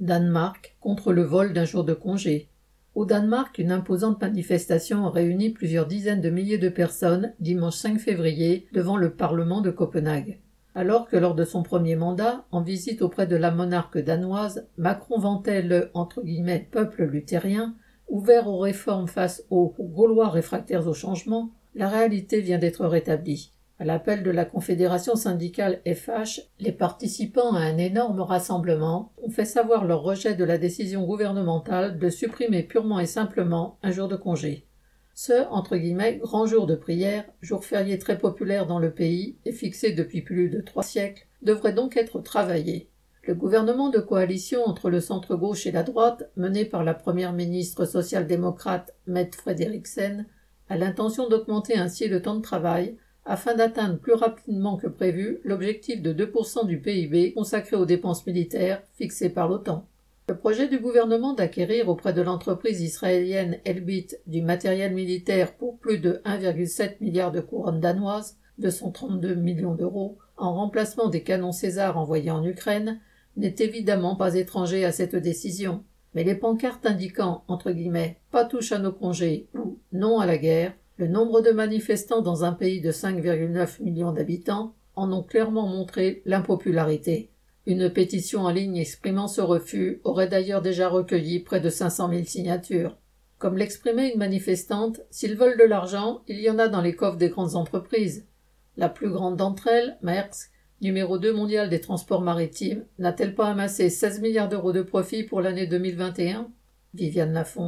Danemark contre le vol d'un jour de congé. Au Danemark, une imposante manifestation a réuni plusieurs dizaines de milliers de personnes dimanche 5 février devant le Parlement de Copenhague. Alors que lors de son premier mandat, en visite auprès de la monarque danoise, Macron vantait le peuple luthérien, ouvert aux réformes face aux Gaulois réfractaires au changement, la réalité vient d'être rétablie. À l'appel de la Confédération syndicale FH, les participants à un énorme rassemblement ont fait savoir leur rejet de la décision gouvernementale de supprimer purement et simplement un jour de congé. Ce, grand jour de prière, jour férié très populaire dans le pays et fixé depuis plus de trois siècles, devrait donc être travaillé. Le gouvernement de coalition entre le centre-gauche et la droite, mené par la première ministre social-démocrate Mette Frederiksen, a l'intention d'augmenter ainsi le temps de travail afin d'atteindre plus rapidement que prévu l'objectif de 2% du PIB consacré aux dépenses militaires fixé par l'OTAN. Le projet du gouvernement d'acquérir auprès de l'entreprise israélienne Elbit du matériel militaire pour plus de 1,7 milliard de couronnes danoises, 232 millions d'euros, en remplacement des canons César envoyés en Ukraine, n'est évidemment pas étranger à cette décision. Mais les pancartes indiquant, entre guillemets, pas touche à nos congés ou non à la guerre le nombre de manifestants dans un pays de 5,9 millions d'habitants en ont clairement montré l'impopularité. Une pétition en ligne exprimant ce refus aurait d'ailleurs déjà recueilli près de 500 000 signatures. Comme l'exprimait une manifestante, s'ils veulent de l'argent, il y en a dans les coffres des grandes entreprises. La plus grande d'entre elles, Maersk, numéro 2 mondial des transports maritimes, n'a-t-elle pas amassé 16 milliards d'euros de profit pour l'année 2021 Viviane Lafont.